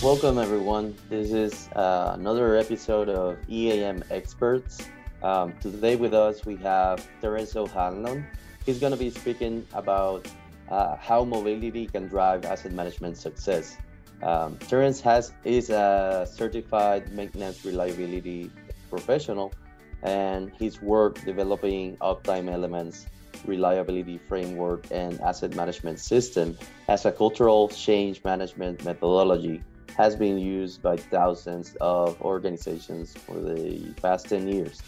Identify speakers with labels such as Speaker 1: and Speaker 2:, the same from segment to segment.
Speaker 1: Welcome, everyone. This is uh, another episode of EAM Experts. Um, today, with us, we have Terrence O'Hanlon. He's going to be speaking about uh, how mobility can drive asset management success. Um, Terrence has is a certified maintenance reliability professional, and his work developing uptime elements, reliability framework, and asset management system as a cultural change management methodology has been used by thousands of organizations for the past 10 years.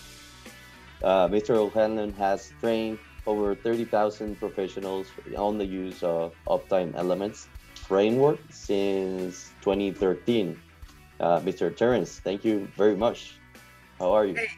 Speaker 1: Uh, Mr. O'Hanlon has trained over 30,000 professionals on the use of uptime elements framework since 2013. Uh, Mr. Terrence, thank you very much. How are you?
Speaker 2: Hey,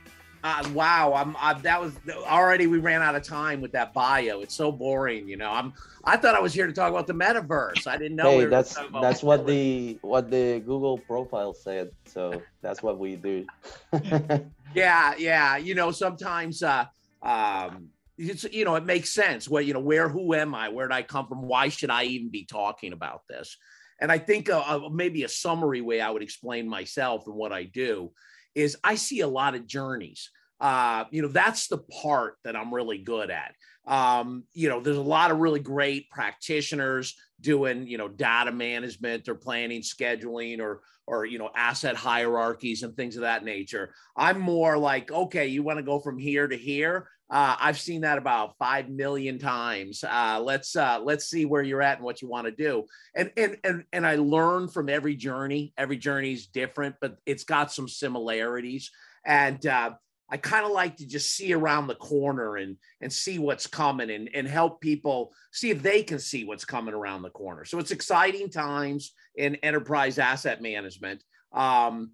Speaker 2: uh, wow, I'm I, that was already we ran out of time with that bio. It's so boring, you know. I'm I thought I was here to talk about the metaverse. I didn't know.
Speaker 1: Hey,
Speaker 2: we
Speaker 1: that's that's what the what the Google profile said. So that's what we do.
Speaker 2: yeah, yeah. You know, sometimes uh, um, it's you know it makes sense. Where you know where who am I? Where did I come from? Why should I even be talking about this? And I think uh, uh, maybe a summary way I would explain myself and what I do is I see a lot of journeys. Uh, you know, that's the part that I'm really good at. Um, you know, there's a lot of really great practitioners doing, you know, data management or planning, scheduling, or or you know, asset hierarchies and things of that nature. I'm more like, okay, you want to go from here to here. Uh, I've seen that about five million times. Uh, let's uh, let's see where you're at and what you want to do. And and and and I learn from every journey. Every journey is different, but it's got some similarities. And uh, I kind of like to just see around the corner and and see what's coming and and help people see if they can see what's coming around the corner. So it's exciting times in enterprise asset management. Um,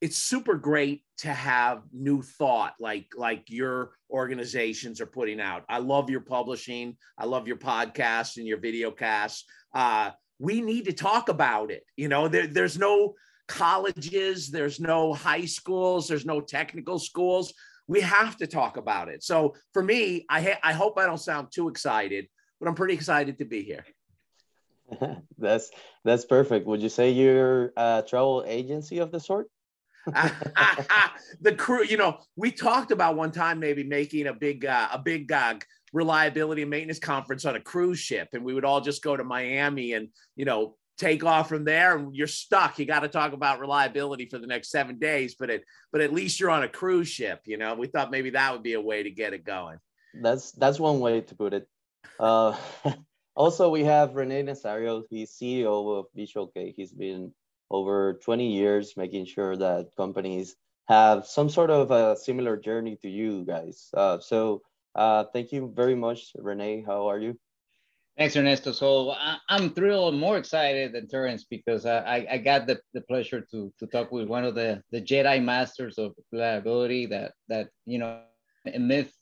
Speaker 2: it's super great to have new thought like like your organizations are putting out. I love your publishing. I love your podcasts and your video casts. Uh, we need to talk about it you know? There, there's no colleges there's no high schools there's no technical schools. We have to talk about it. So for me i ha- i hope i don't sound too excited but i'm pretty excited to be here.
Speaker 1: That's that's perfect. Would you say you're a travel agency of the sort
Speaker 2: the crew, you know, we talked about one time maybe making a big uh, a big uh, reliability and maintenance conference on a cruise ship, and we would all just go to Miami and you know take off from there, and you're stuck. You got to talk about reliability for the next seven days, but it but at least you're on a cruise ship. You know, we thought maybe that would be a way to get it going.
Speaker 1: That's that's one way to put it. Uh, also, we have Rene Nazario. He's CEO of VisualK. He's been over 20 years, making sure that companies have some sort of a similar journey to you guys. Uh, so uh, thank you very much, Renee. How are you?
Speaker 3: Thanks, Ernesto. So I'm thrilled, more excited than Terrence because I, I got the, the pleasure to, to talk with one of the, the Jedi masters of reliability that, that you know, a myth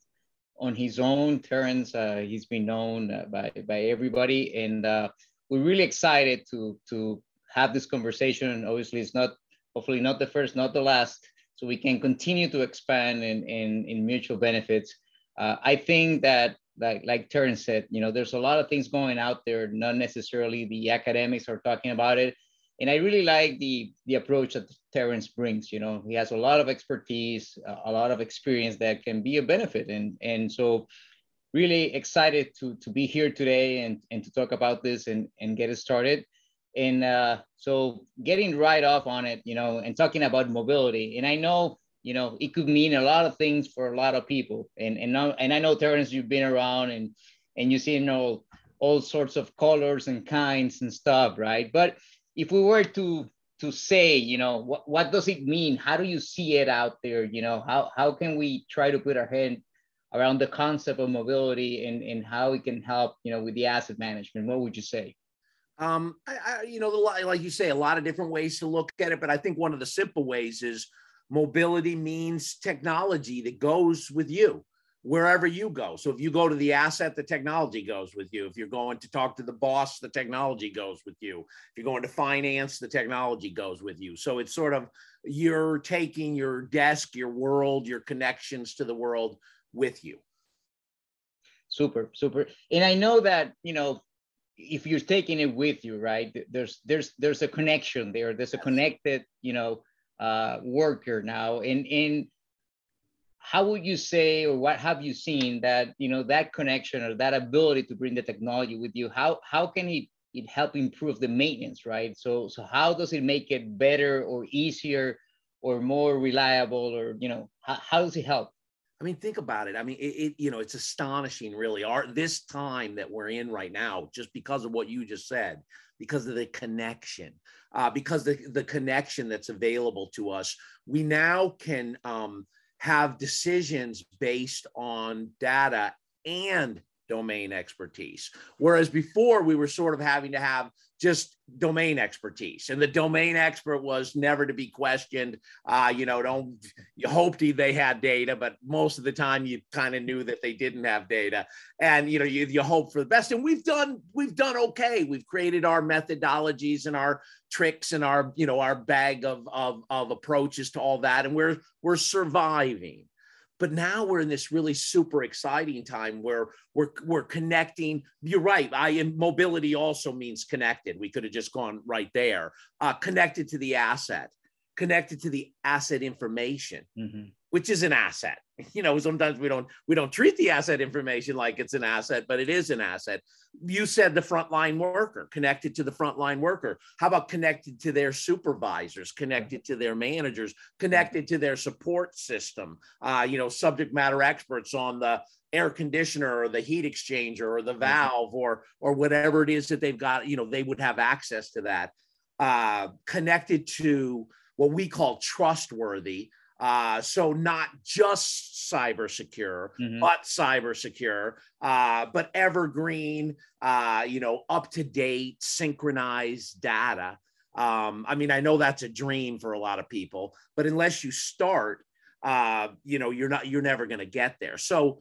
Speaker 3: on his own. Terrence, uh, he's been known uh, by, by everybody. And uh, we're really excited to, to have this conversation. Obviously, it's not, hopefully not the first, not the last, so we can continue to expand in, in, in mutual benefits. Uh, I think that, like, like Terrence said, you know, there's a lot of things going out there, not necessarily the academics are talking about it. And I really like the, the approach that Terrence brings, you know, he has a lot of expertise, a lot of experience that can be a benefit. And, and so really excited to, to be here today and, and to talk about this and, and get it started and uh, so getting right off on it, you know, and talking about mobility, and I know, you know, it could mean a lot of things for a lot of people, and and and I know Terrence, you've been around and and you see, you know, all sorts of colors and kinds and stuff, right? But if we were to to say, you know, what what does it mean? How do you see it out there? You know, how how can we try to put our head around the concept of mobility and and how it can help, you know, with the asset management? What would you say?
Speaker 2: Um, I, I, you know, like you say, a lot of different ways to look at it, but I think one of the simple ways is mobility means technology that goes with you wherever you go. So if you go to the asset, the technology goes with you. If you're going to talk to the boss, the technology goes with you. If you're going to finance, the technology goes with you. So it's sort of you're taking your desk, your world, your connections to the world with you.
Speaker 3: Super, super. And I know that, you know, if you're taking it with you, right? There's there's there's a connection there. There's a connected, you know, uh, worker now. And and how would you say, or what have you seen that you know that connection or that ability to bring the technology with you? How how can it it help improve the maintenance, right? So so how does it make it better or easier or more reliable, or you know how, how does it help?
Speaker 2: I mean, think about it. I mean, it, it, you know, it's astonishing, really. Our this time that we're in right now, just because of what you just said, because of the connection, uh, because the the connection that's available to us, we now can um, have decisions based on data and domain expertise. Whereas before we were sort of having to have just domain expertise. And the domain expert was never to be questioned. Uh, you know don't you hoped they had data but most of the time you kind of knew that they didn't have data. And you know you, you hope for the best. And we've done we've done okay. We've created our methodologies and our tricks and our you know our bag of of, of approaches to all that. And we're we're surviving but now we're in this really super exciting time where we're we're connecting. You're right. I mobility also means connected. We could have just gone right there. Uh, connected to the asset, connected to the asset information, mm-hmm. Which is an asset. You know, sometimes we don't we don't treat the asset information like it's an asset, but it is an asset. You said the frontline worker connected to the frontline worker. How about connected to their supervisors, connected to their managers, connected to their support system? Uh, you know, subject matter experts on the air conditioner or the heat exchanger or the valve or or whatever it is that they've got. You know, they would have access to that. Uh, connected to what we call trustworthy uh, so not just cyber secure, mm-hmm. but cyber secure, uh, but evergreen, uh, you know, up to date, synchronized data. Um, I mean, I know that's a dream for a lot of people, but unless you start, uh, you know, you're not, you're never going to get there. So,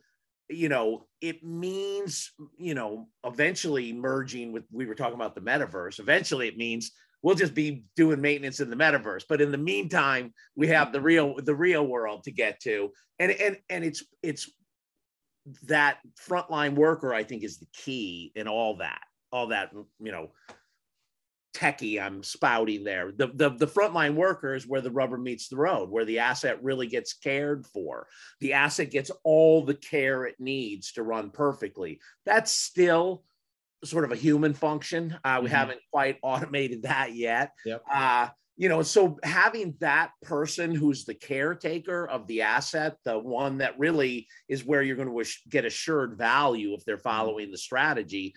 Speaker 2: you know, it means, you know, eventually merging with, we were talking about the metaverse. Eventually, it means we'll just be doing maintenance in the metaverse. But in the meantime we have the real the real world to get to. And and and it's it's that frontline worker i think is the key in all that all that you know techie i'm spouting there. The, the the frontline worker is where the rubber meets the road where the asset really gets cared for. The asset gets all the care it needs to run perfectly. That's still sort of a human function. Uh, we mm-hmm. haven't quite automated that yet. Yep. Uh, you know, so having that person who's the caretaker of the asset, the one that really is where you're going to get assured value if they're mm-hmm. following the strategy,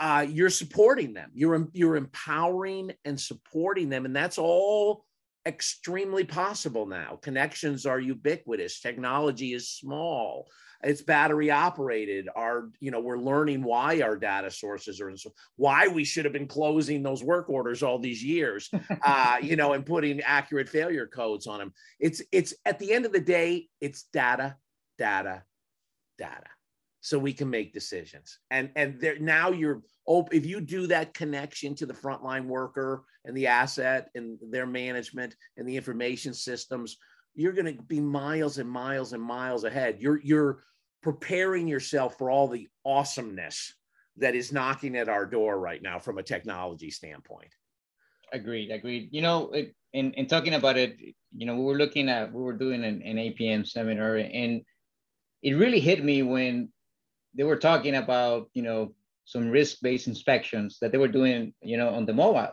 Speaker 2: uh, you're supporting them. You're you're empowering and supporting them, and that's all extremely possible now. Connections are ubiquitous. Technology is small it's battery operated. Our you know we're learning why our data sources are why we should have been closing those work orders all these years uh, you know and putting accurate failure codes on them it's it's at the end of the day it's data data data. So we can make decisions. And and there now you're oh if you do that connection to the frontline worker and the asset and their management and the information systems you're going to be miles and miles and miles ahead you're you're preparing yourself for all the awesomeness that is knocking at our door right now from a technology standpoint.
Speaker 3: Agreed, agreed. You know, in, in talking about it, you know, we were looking at, we were doing an, an APM seminar and it really hit me when they were talking about, you know, some risk-based inspections that they were doing, you know, on the mobile.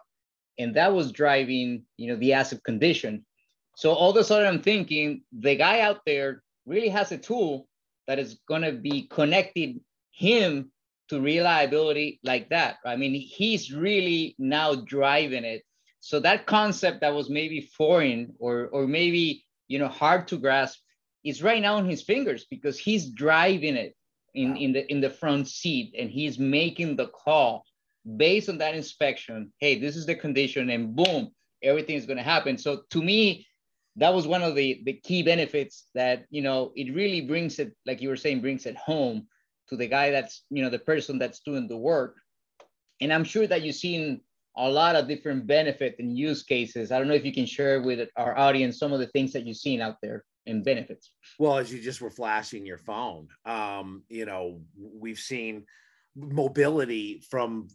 Speaker 3: And that was driving, you know, the asset condition. So all of a sudden I'm thinking the guy out there really has a tool that is going to be connecting him to reliability like that. I mean, he's really now driving it. So that concept that was maybe foreign or or maybe you know hard to grasp is right now in his fingers because he's driving it in, wow. in the in the front seat and he's making the call based on that inspection. Hey, this is the condition, and boom, everything is going to happen. So to me, that was one of the the key benefits that you know it really brings it like you were saying brings it home to the guy that's you know the person that's doing the work. And i'm sure that you've seen a lot of different benefit and use cases. I don't know if you can share with our audience some of the things that you've seen out there and benefits.
Speaker 2: Well as you just were flashing your phone um you know we've seen mobility from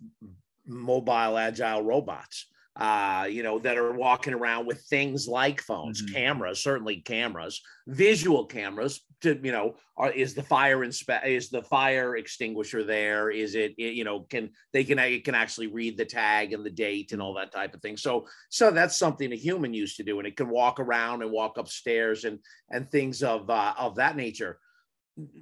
Speaker 2: mobile agile robots uh, you know, that are walking around with things like phones, mm-hmm. cameras, certainly cameras, visual cameras. To you know, are, is the fire inspe- is the fire extinguisher there? Is it, it you know can they can it can actually read the tag and the date and all that type of thing. So so that's something a human used to do, and it can walk around and walk upstairs and and things of uh, of that nature.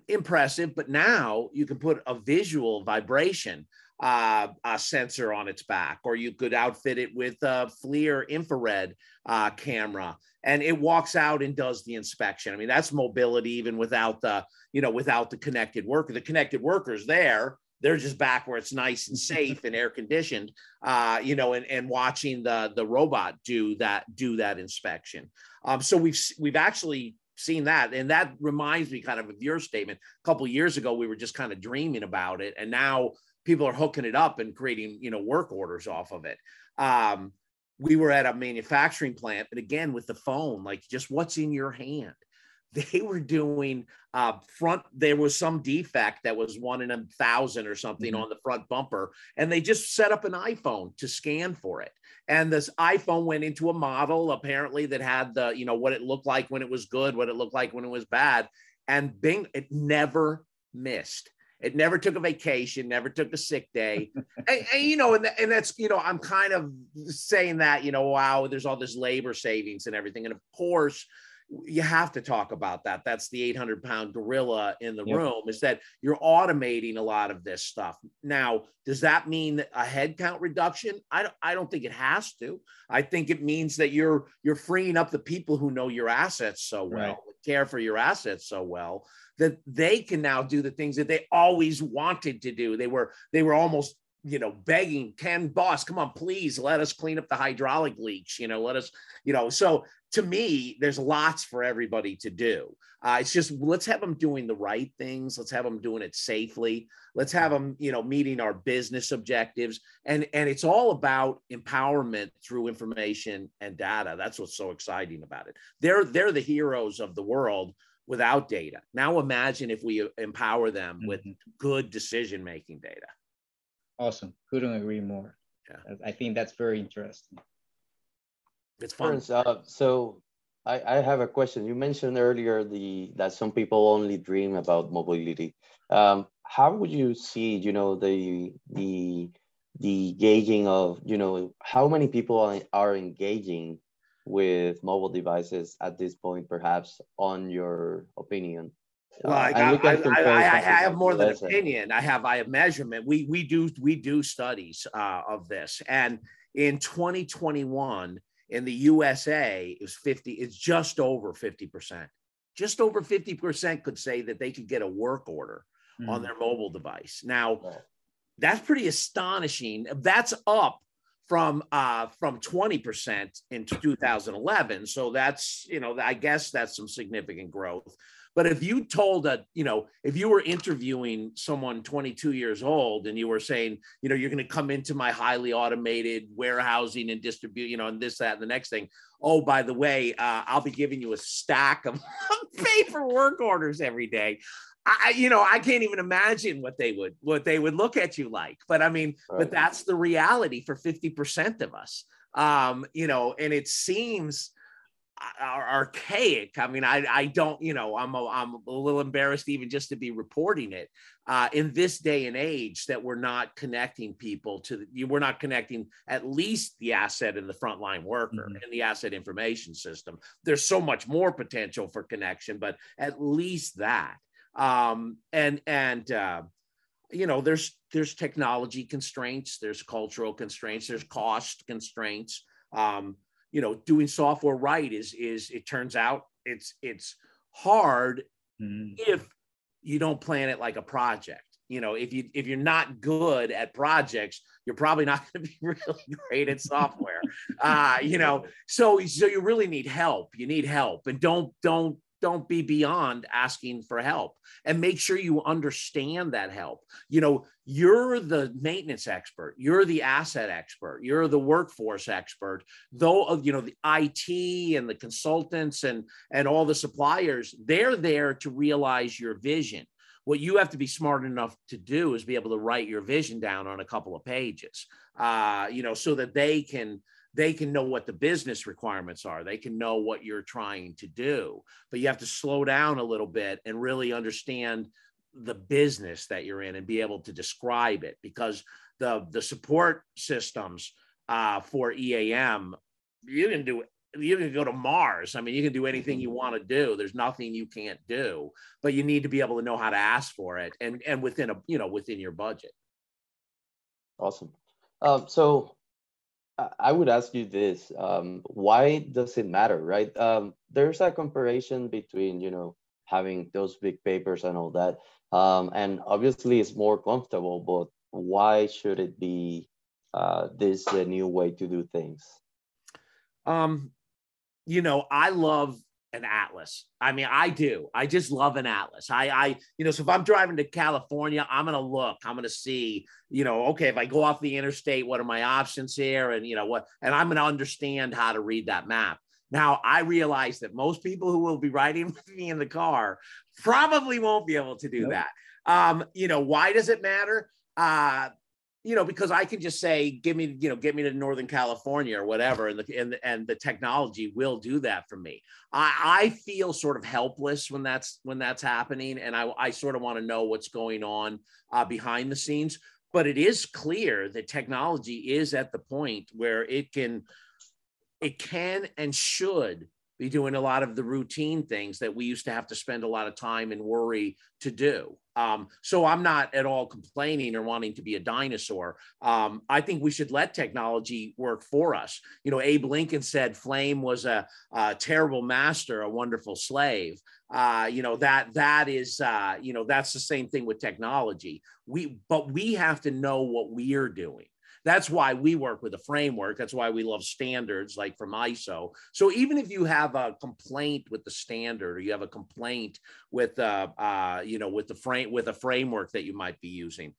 Speaker 2: Impressive, but now you can put a visual vibration uh, a sensor on its back, or you could outfit it with a FLIR infrared uh, camera, and it walks out and does the inspection. I mean, that's mobility even without the, you know, without the connected worker. The connected worker's there. They're just back where it's nice and safe and air conditioned, uh, you know, and, and watching the the robot do that do that inspection. Um, so we've we've actually seen that and that reminds me kind of of your statement a couple years ago we were just kind of dreaming about it and now people are hooking it up and creating you know work orders off of it. Um, we were at a manufacturing plant and again with the phone like just what's in your hand? They were doing uh, front there was some defect that was one in a thousand or something mm-hmm. on the front bumper and they just set up an iphone to scan for it. And this iphone went into a model apparently that had the you know what it looked like when it was good what it looked like when it was bad and bing it never missed it never took a vacation, never took a sick day. and, and, you know, and, and that's, you know, I'm kind of saying that, you know, wow, there's all this labor savings and everything. And of course, you have to talk about that. That's the 800 pound gorilla in the yep. room is that you're automating a lot of this stuff. Now, does that mean a headcount reduction? I don't, I don't think it has to. I think it means that you're you're freeing up the people who know your assets so well, right. Care for your assets so well that they can now do the things that they always wanted to do. They were they were almost you know begging ken boss come on please let us clean up the hydraulic leaks you know let us you know so to me there's lots for everybody to do uh, it's just let's have them doing the right things let's have them doing it safely let's have them you know meeting our business objectives and and it's all about empowerment through information and data that's what's so exciting about it they're they're the heroes of the world without data. Now imagine if we empower them mm-hmm. with good decision making data.
Speaker 3: Awesome. Couldn't agree more. Yeah. I think that's very interesting.
Speaker 2: It's fun.
Speaker 1: Uh, so I, I have a question. You mentioned earlier the that some people only dream about mobility. Um, how would you see, you know, the the the gauging of, you know, how many people are, are engaging with mobile devices at this point, perhaps on your opinion?
Speaker 2: I, I, I, I, have more than opinion. I have I have measurement. We we do we do studies uh, of this, and in 2021 in the USA is 50. It's just over 50 percent. Just over 50 percent could say that they could get a work order mm. on their mobile device. Now, that's pretty astonishing. That's up from uh, from 20% in 2011. So that's, you know, I guess that's some significant growth. But if you told that, you know, if you were interviewing someone 22 years old and you were saying, you know, you're going to come into my highly automated warehousing and distribute, you know, and this, that, and the next thing. Oh, by the way, uh, I'll be giving you a stack of paper work orders every day. I, you know, I can't even imagine what they would what they would look at you like. But I mean, right. but that's the reality for 50% of us. Um, you know, and it seems archaic. I mean, I, I don't, you know, I'm a, I'm a little embarrassed even just to be reporting it uh, in this day and age that we're not connecting people to the, we're not connecting at least the asset and the frontline worker mm-hmm. and the asset information system. There's so much more potential for connection, but at least that um, and and uh, you know there's there's technology constraints there's cultural constraints there's cost constraints um, you know doing software right is is it turns out it's it's hard mm-hmm. if you don't plan it like a project. You know if you if you're not good at projects you're probably not going to be really great at software. Uh you know so so you really need help. You need help. And don't don't don't be beyond asking for help and make sure you understand that help. You know, you're the maintenance expert, you're the asset expert, you're the workforce expert. Though, you know, the IT and the consultants and and all the suppliers, they're there to realize your vision. what you have to be smart enough to do is be able to write your vision down on a couple of pages, uh, you know, so that they can they can know what the business requirements are. They can know what you're trying to do. But you have to slow down a little bit and really understand the business that you're in and be able to describe it because the the support systems uh, for EAM you can do you can go to Mars. I mean, you can do anything you want to do. There's nothing you can't do, but you need to be able to know how to ask for it and and within a you know within your budget.
Speaker 1: Awesome. Um, so I would ask you this: um, Why does it matter, right? Um, there's a comparison between you know having those big papers and all that, um, and obviously it's more comfortable. But why should it be uh, this the new way to do things?
Speaker 2: Um, you know, I love an atlas. I mean, I do. I just love an atlas. I, I, you know, so if I'm driving to California, I'm gonna look. I'm gonna see, you know, okay, if I go off the interstate, what are my options here, and you know what, and I'm gonna understand how to read that map. Now, I realize that most people who will be riding with me in the car probably won't be able to do nope. that. Um, you know, why does it matter? Uh, you know, because I can just say, give me, you know, get me to Northern California or whatever, and the and, and the technology will do that for me. I, I feel sort of helpless when that's when that's happening, and I, I sort of want to know what's going on uh, behind the scenes. But it is clear that technology is at the point where it can, it can and should be doing a lot of the routine things that we used to have to spend a lot of time and worry to do. Um, so I'm not at all complaining or wanting to be a dinosaur. Um, I think we should let technology work for us. You know, Abe Lincoln said flame was a, a terrible master, a wonderful slave. Uh, you know that that is uh, you know that's the same thing with technology. We but we have to know what we are doing. That's why we work with a framework. That's why we love standards like from ISO. So even if you have a complaint with the standard or you have a complaint with uh, uh you know with the frame with a framework that you might be using,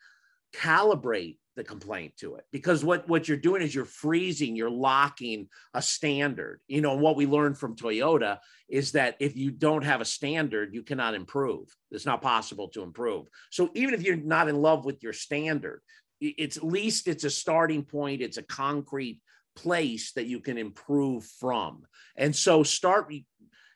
Speaker 2: calibrate the complaint to it because what what you're doing is you're freezing you're locking a standard you know what we learned from toyota is that if you don't have a standard you cannot improve it's not possible to improve so even if you're not in love with your standard it's at least it's a starting point it's a concrete place that you can improve from. And so start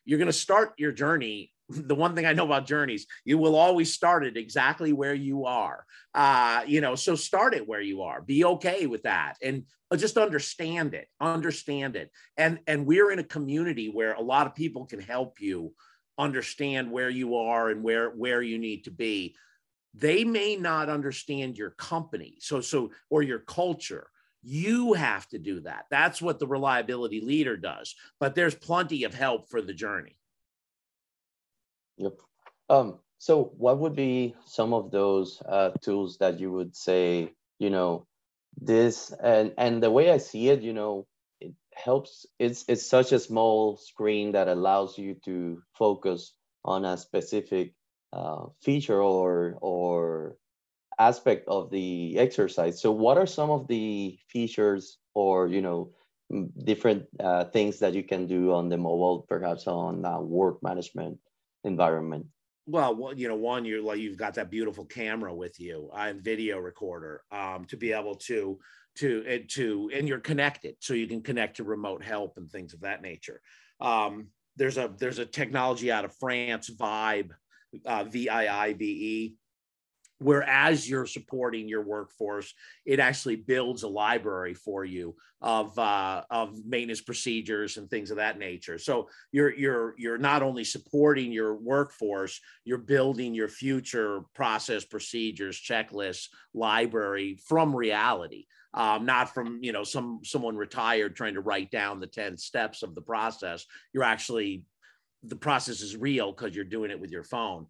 Speaker 2: you're going to start your journey. The one thing i know about journeys you will always start it exactly where you are. Uh you know so start it where you are. Be okay with that and just understand it understand it. And and we're in a community where a lot of people can help you understand where you are and where where you need to be they may not understand your company so so or your culture. You have to do that. That's what the reliability leader does but there's plenty of help for the journey.
Speaker 1: Yep. Um so what would be some of those uh, tools that you would say you know this and and the way i see it you know it helps it's it's such a small screen that allows you to focus on a specific uh, feature or or aspect of the exercise. So, what are some of the features or you know different uh, things that you can do on the mobile, perhaps on uh, work management environment?
Speaker 2: Well, well, you know, one, you're like you've got that beautiful camera with you and video recorder um, to be able to to to and you're connected, so you can connect to remote help and things of that nature. Um, there's a there's a technology out of France, Vibe, uh, VIIVE, where as you're supporting your workforce, it actually builds a library for you of uh, of maintenance procedures and things of that nature. So you're you're you're not only supporting your workforce, you're building your future process procedures, checklists, library from reality. Um, not from you know some someone retired trying to write down the 10 steps of the process you're actually the process is real because you're doing it with your phone.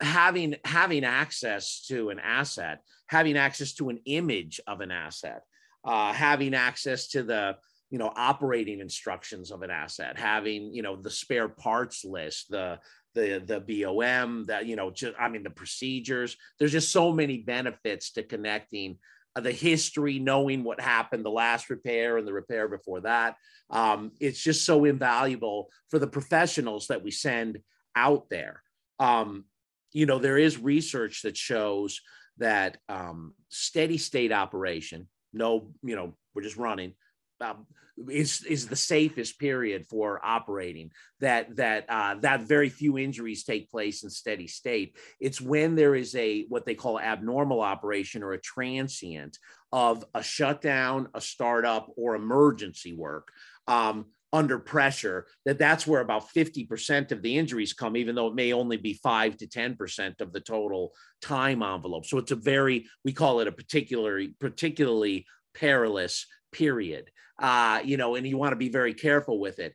Speaker 2: Having having access to an asset having access to an image of an asset uh, having access to the you know operating instructions of an asset having you know the spare parts list the the the BOM that you know just I mean the procedures. There's just so many benefits to connecting the history, knowing what happened, the last repair and the repair before that. Um, it's just so invaluable for the professionals that we send out there. Um, you know, there is research that shows that um, steady state operation, no, you know, we're just running, um, is is the safest period for operating. That that uh, that very few injuries take place in steady state. It's when there is a what they call abnormal operation or a transient of a shutdown, a startup, or emergency work. Um, under pressure that that's where about 50% of the injuries come even though it may only be 5 to 10% of the total time envelope so it's a very we call it a particularly particularly perilous period. Uh, you know, and you want to be very careful with it.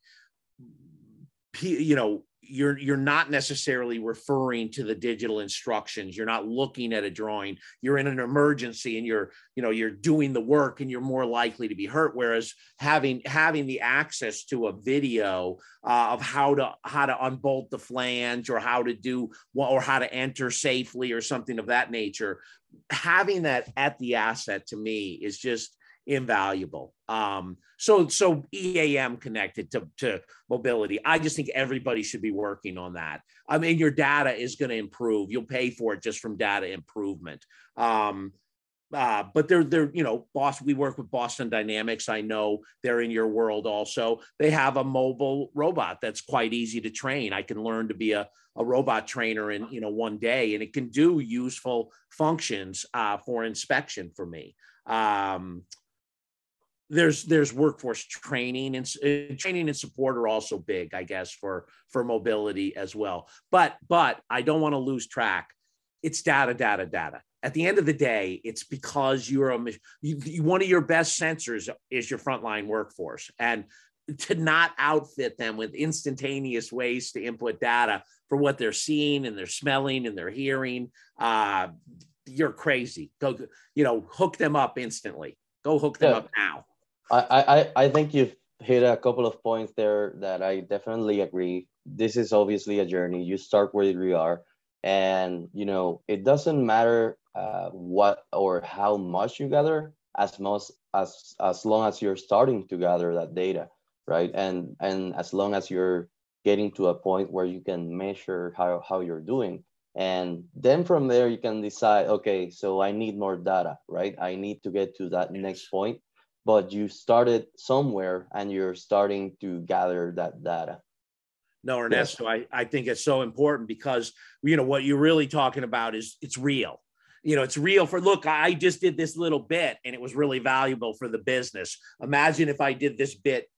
Speaker 2: You know, you're you're not necessarily referring to the digital instructions. You're not looking at a drawing. You're in an emergency and you're you know you're doing the work and you're more likely to be hurt. Whereas having having the access to a video uh, of how to how to unbolt the flange or how to do what or how to enter safely or something of that nature having that at the asset to me is just invaluable. Um, so so EAM connected to, to mobility. I just think everybody should be working on that. I mean, your data is going to improve. You'll pay for it just from data improvement. Um, uh, but they're they're you know Boston. We work with Boston Dynamics. I know they're in your world also. They have a mobile robot that's quite easy to train. I can learn to be a, a robot trainer in you know one day, and it can do useful functions uh, for inspection for me. Um, there's there's workforce training and uh, training and support are also big i guess for for mobility as well. But but i don't want to lose track. It's data data data. At the end of the day it's because you're a you, you, one of your best sensors is your frontline workforce. And to not outfit them with instantaneous ways to input data for what they're seeing and they're smelling and they're hearing uh, you're crazy. Go you know hook them up instantly. Go hook them yeah. up now
Speaker 1: I, I, I think you've hit a couple of points there that I definitely agree. This is obviously a journey. You start where you are, and you know it doesn't matter uh, what or how much you gather, as most as as long as you're starting to gather that data, right? And and as long as you're getting to a point where you can measure how how you're doing, and then from there you can decide, okay, so I need more data, right? I need to get to that next point but you started somewhere and you're starting to gather that data.
Speaker 2: No, Ernesto, yes. I, I think it's so important because you know what you're really talking about is it's real. You know, it's real for look, I just did this little bit and it was really valuable for the business. Imagine if I did this bit,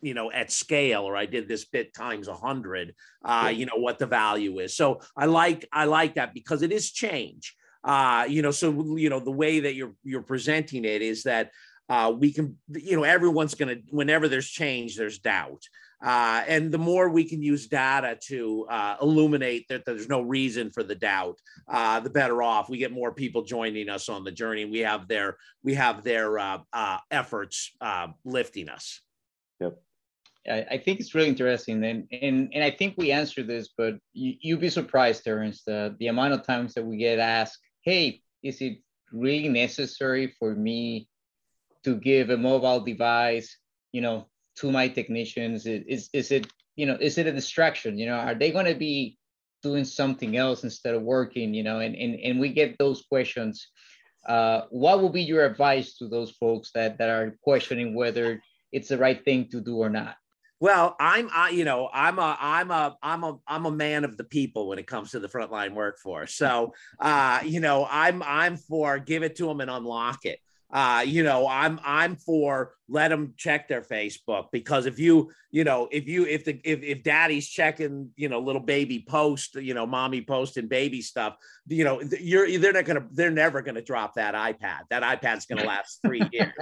Speaker 2: you know, at scale or I did this bit times a hundred, uh, you know, what the value is. So I like I like that because it is change. Uh, you know, so you know, the way that you're you're presenting it is that uh, we can, you know, everyone's going to, whenever there's change, there's doubt. Uh, and the more we can use data to uh, illuminate that there's no reason for the doubt, uh, the better off. We get more people joining us on the journey. We have their we have their uh, uh, efforts uh, lifting us.
Speaker 1: Yep.
Speaker 3: I, I think it's really interesting, and and and I think we answered this, but you, you'd be surprised, Terrence, the the amount of times that we get asked, "Hey, is it really necessary for me to give a mobile device, you know, to my technicians? Is, is it, you know, is it a distraction? You know, are they going to be doing something else instead of working, you know, and, and, and we get those questions. Uh, what would be your advice to those folks that, that are questioning whether it's the right thing to do or not?
Speaker 2: Well, I'm, I, you know, I'm a, I'm a, I'm a, I'm a man of the people when it comes to the frontline workforce. So, uh, you know, I'm, I'm for give it to them and unlock it uh, you know, I'm I'm for let them check their Facebook because if you, you know, if you if the if, if daddy's checking, you know, little baby post, you know, mommy posting baby stuff, you know, you're they're not gonna they're never gonna drop that iPad. That iPad's gonna last three years.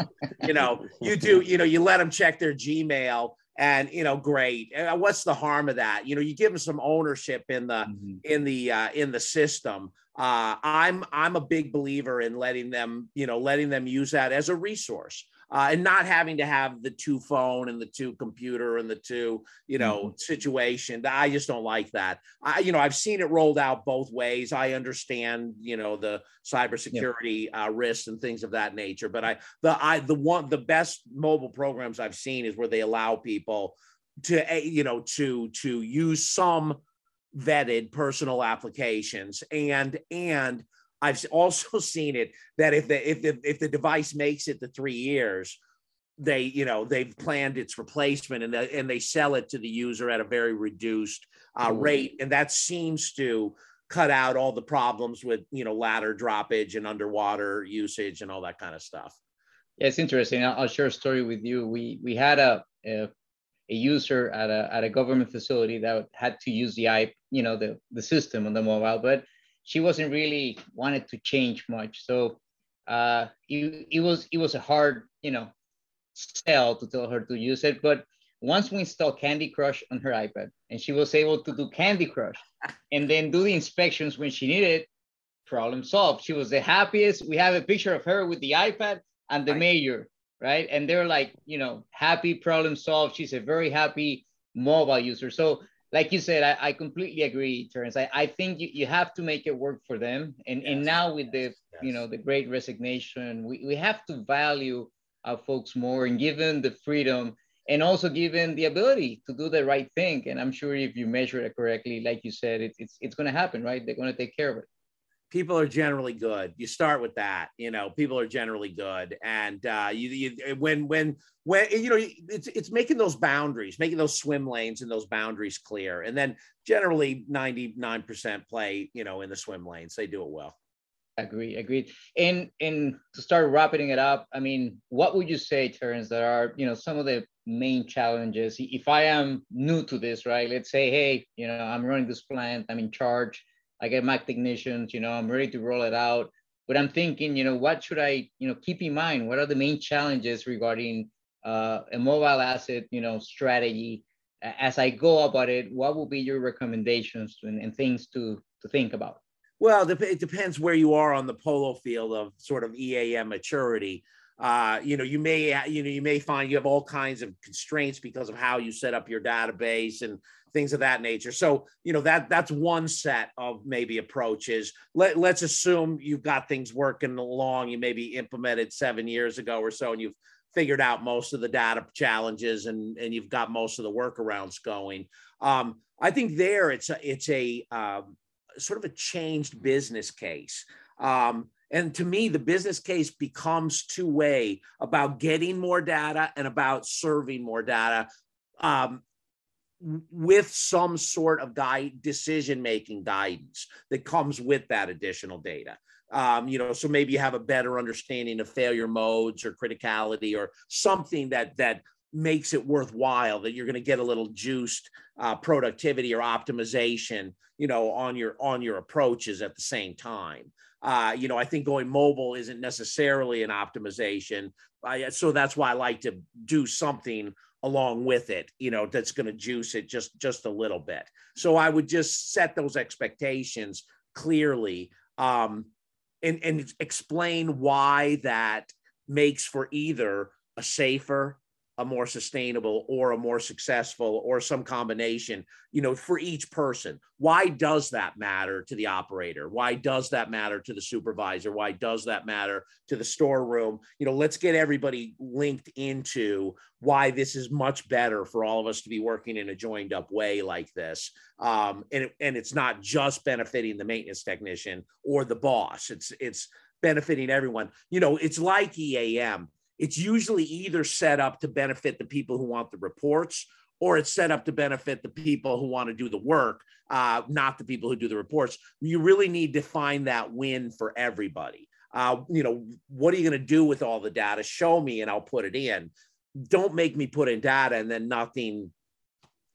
Speaker 2: you know, you do, you know, you let them check their Gmail and you know great uh, what's the harm of that? You know you give them some ownership in the mm-hmm. in the uh, in the system. Uh, i'm i'm a big believer in letting them you know letting them use that as a resource uh, and not having to have the two phone and the two computer and the two you know mm-hmm. situation i just don't like that i you know i've seen it rolled out both ways i understand you know the cybersecurity yeah. uh, risks and things of that nature but i the i the one the best mobile programs i've seen is where they allow people to you know to to use some vetted personal applications and and I've also seen it that if the if the if the device makes it to three years, they you know they've planned its replacement and they, and they sell it to the user at a very reduced uh, rate, and that seems to cut out all the problems with you know ladder droppage and underwater usage and all that kind of stuff.
Speaker 3: Yeah, it's interesting. I'll share a story with you. We we had a, a a user at a at a government facility that had to use the i you know the the system on the mobile, but she wasn't really wanted to change much. So uh, it, it was it was a hard you know sell to tell her to use it. But once we installed Candy Crush on her iPad, and she was able to do Candy Crush, and then do the inspections when she needed, problem solved. She was the happiest. We have a picture of her with the iPad and the mayor, right? And they're like, you know, happy, problem solved. She's a very happy mobile user. So like you said, I, I completely agree, Terrence. I, I think you, you have to make it work for them. And yes. and now with the yes. you know the great resignation, we, we have to value our folks more and give them the freedom and also give them the ability to do the right thing. And I'm sure if you measure it correctly, like you said, it, it's it's gonna happen, right? They're gonna take care of it
Speaker 2: people are generally good. You start with that. You know, people are generally good, and uh, you, you when when when you know it's it's making those boundaries, making those swim lanes and those boundaries clear, and then generally ninety nine percent play. You know, in the swim lanes, they do it well.
Speaker 3: Agree, agreed. And and to start wrapping it up, I mean, what would you say, Terrence, that are you know some of the main challenges? If I am new to this, right? Let's say, hey, you know, I'm running this plant, I'm in charge I get my technicians, you know, I'm ready to roll it out. But I'm thinking, you know, what should I, you know, keep in mind? What are the main challenges regarding uh, a mobile asset, you know, strategy? As I go about it, what will be your recommendations and, and things to to think about?
Speaker 2: Well, it depends where you are on the polo field of sort of EAM maturity. Uh, you know, you may you know you may find you have all kinds of constraints because of how you set up your database and things of that nature. So, you know, that that's one set of maybe approaches. Let, let's assume you've got things working along. You maybe implemented seven years ago or so, and you've figured out most of the data challenges and, and you've got most of the workarounds going. Um, I think there it's a, it's a um, sort of a changed business case. Um, and to me, the business case becomes two way about getting more data and about serving more data. Um, with some sort of guide decision making guidance that comes with that additional data. Um, you know so maybe you have a better understanding of failure modes or criticality or something that that makes it worthwhile that you're going to get a little juiced uh, productivity or optimization you know on your on your approaches at the same time. Uh, you know i think going mobile isn't necessarily an optimization. I, so that's why i like to do something along with it you know that's going to juice it just just a little bit. So i would just set those expectations clearly um and and explain why that makes for either a safer a more sustainable or a more successful or some combination you know for each person. Why does that matter to the operator? Why does that matter to the supervisor? Why does that matter to the storeroom? You know let's get everybody linked into why this is much better for all of us to be working in a joined up way like this. Um, and, it, and it's not just benefiting the maintenance technician or the boss. It's it's benefiting everyone. You know it's like eam it's usually either set up to benefit the people who want the reports or it's set up to benefit the people who want to do the work, uh, not the people who do the reports. You really need to find that win for everybody. Uh, you know, what are you going to do with all the data? Show me and I'll put it in. Don't make me put in data and then nothing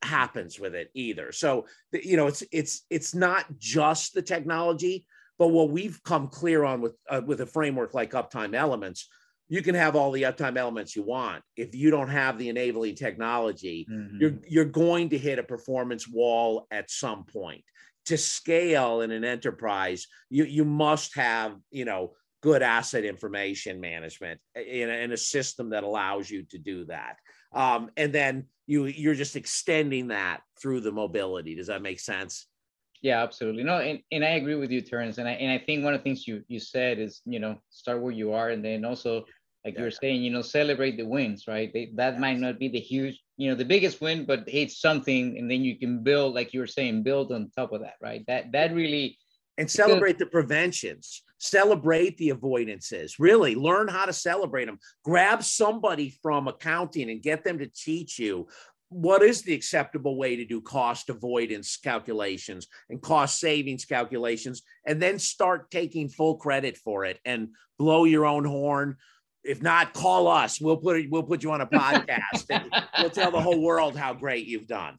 Speaker 2: happens with it either. So, you know, it's it's it's not just the technology, but what we've come clear on with uh, with a framework like Uptime Elements you can have all the uptime elements you want. If you don't have the enabling technology, mm-hmm. you're you're going to hit a performance wall at some point. To scale in an enterprise, you you must have you know good asset information management in a, in a system that allows you to do that. Um, and then you you're just extending that through the mobility. Does that make sense?
Speaker 3: Yeah, absolutely. No, and, and I agree with you, Terrence. And I and I think one of the things you you said is, you know, start where you are and then also like yeah. you're saying, you know, celebrate the wins, right? They, that might not be the huge you know the biggest win but it's something and then you can build like you were saying build on top of that right that that really
Speaker 2: and celebrate the preventions celebrate the avoidances really learn how to celebrate them grab somebody from accounting and get them to teach you what is the acceptable way to do cost avoidance calculations and cost savings calculations and then start taking full credit for it and blow your own horn if not, call us. We'll put we'll put you on a podcast and we'll tell the whole world how great you've done.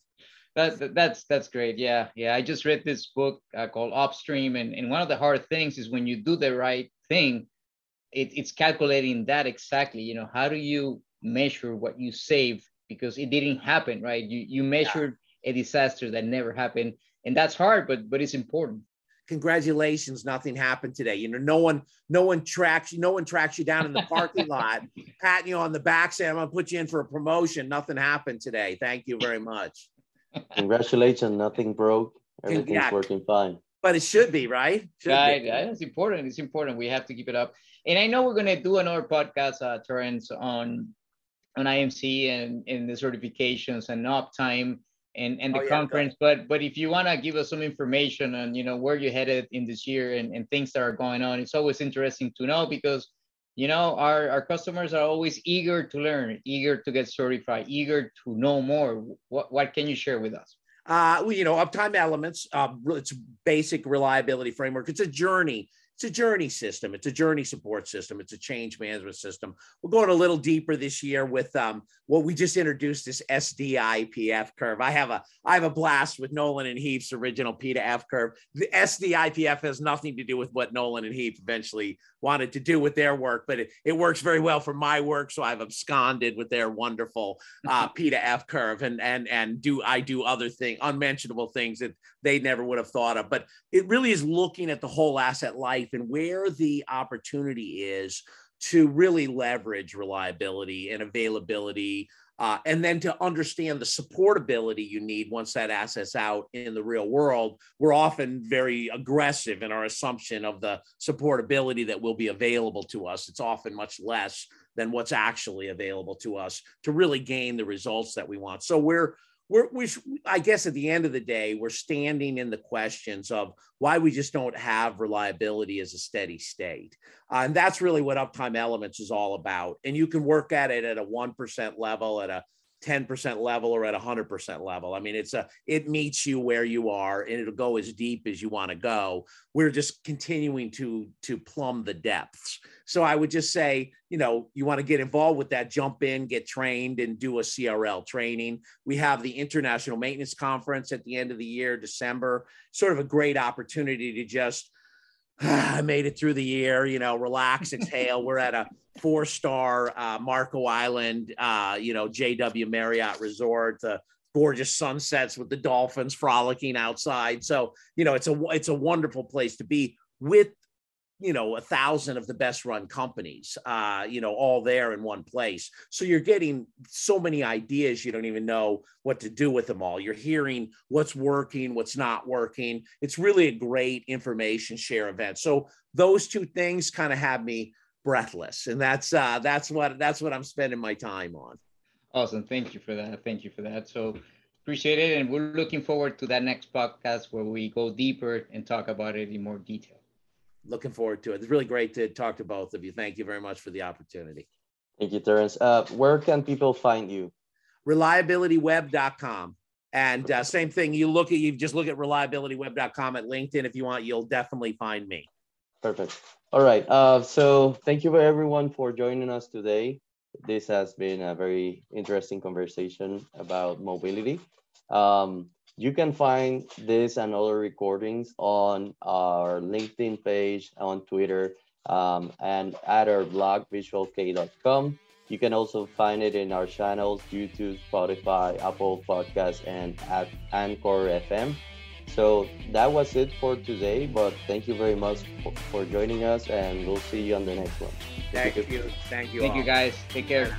Speaker 3: That, that's that's great. Yeah, yeah. I just read this book uh, called Upstream, and, and one of the hard things is when you do the right thing, it, it's calculating that exactly. You know, how do you measure what you save because it didn't happen, right? You you measured yeah. a disaster that never happened, and that's hard, but but it's important.
Speaker 2: Congratulations nothing happened today. You know no one no one tracks you no one tracks you down in the parking lot patting you on the back saying i'm going to put you in for a promotion. Nothing happened today. Thank you very much.
Speaker 1: Congratulations nothing broke. Everything's yeah. working fine.
Speaker 2: But it should be right?
Speaker 3: Should right be. Yeah, it's important it's important. We have to keep it up. And i know we're going to do another podcast uh Terrence, on on IMC and and the certifications and uptime and, and the oh, yeah, conference. But but if you want to give us some information on you know where you're headed in this year and, and things that are going on, it's always interesting to know because you know our, our customers are always eager to learn, eager to get certified, eager to know more. What what can you share with us?
Speaker 2: Uh, well, you know, uptime elements. Uh, it's basic reliability framework. It's a journey it's a journey system. It's a journey support system. It's a change management system. We're going a little deeper this year with um, what we just introduced this SDIPF curve. I have a I have a blast with Nowlan and Heap's original P to F curve. The SDIPF has nothing to do with what Nowlan and Heap eventually wanted to do with their work, but it, it works very well for my work. So I've absconded with their wonderful uh, P to F curve and and and do I do other things, unmentionable things that they never would have thought of. But it really is looking at the whole asset life and where the opportunity is to really leverage reliability and availability uh, and then to understand the supportability you need once that asset's out in the real world, we're often very aggressive in our assumption of the supportability that will be available to us. It's often much less than what's actually available to us to really gain the results that we want. So we're we're, we, I guess at the end of the day, we're standing in the questions of why we just don't have reliability as a steady state. Uh, and that's really what Uptime Elements is all about. And you can work at it at a 1% level, at a 10% level or at 100% level. I mean, it's a it meets you where you are and it'll go as deep as you want to go. We're just continuing to to plumb the depths. So I would just say, you know, you want to get involved with that, jump in, get trained and do a CRL training. We have the International Maintenance Conference at the end of the year, December, sort of a great opportunity to just I made it through the year, you know, relax, exhale. We're at a four star uh, Marco Island, uh, you know, JW Marriott Resort, the gorgeous sunsets with the dolphins frolicking outside. So, you know, it's a it's a wonderful place to be with you know a thousand of the best run companies uh you know all there in one place. So you're getting so many ideas you don't even know what to do with them all. You're hearing what's working what's not working. It's really a great information share event. So those two things kind of have me breathless and that's uh that's what that's what i'm spending my time on.
Speaker 3: Awesome. Thank you for that. Thank you for that. So appreciate it and we're looking forward to that next podcast where we go deeper and talk about it in more detail
Speaker 2: looking forward to it. It's really great to talk to both of you. Thank you very much for the opportunity.
Speaker 1: Thank you, Terrence. Uh, where can people find you?
Speaker 2: Reliabilityweb.com. And uh, same thing, you look at, you just look at reliabilityweb.com at LinkedIn. If you want, you'll definitely find me.
Speaker 1: Perfect. All right. Uh, so thank you for everyone for joining us today. This has been a very interesting conversation about mobility. Um, you can find this and other recordings on our LinkedIn page, on Twitter, um, and at our blog, visualk.com. You can also find it in our channels, YouTube, Spotify, Apple Podcasts, and at Anchor FM. So that was it for today, but thank you very much for, for joining us, and we'll see you on the next one.
Speaker 2: Thank you. Thank you.
Speaker 3: Thank all. you, guys. Take care.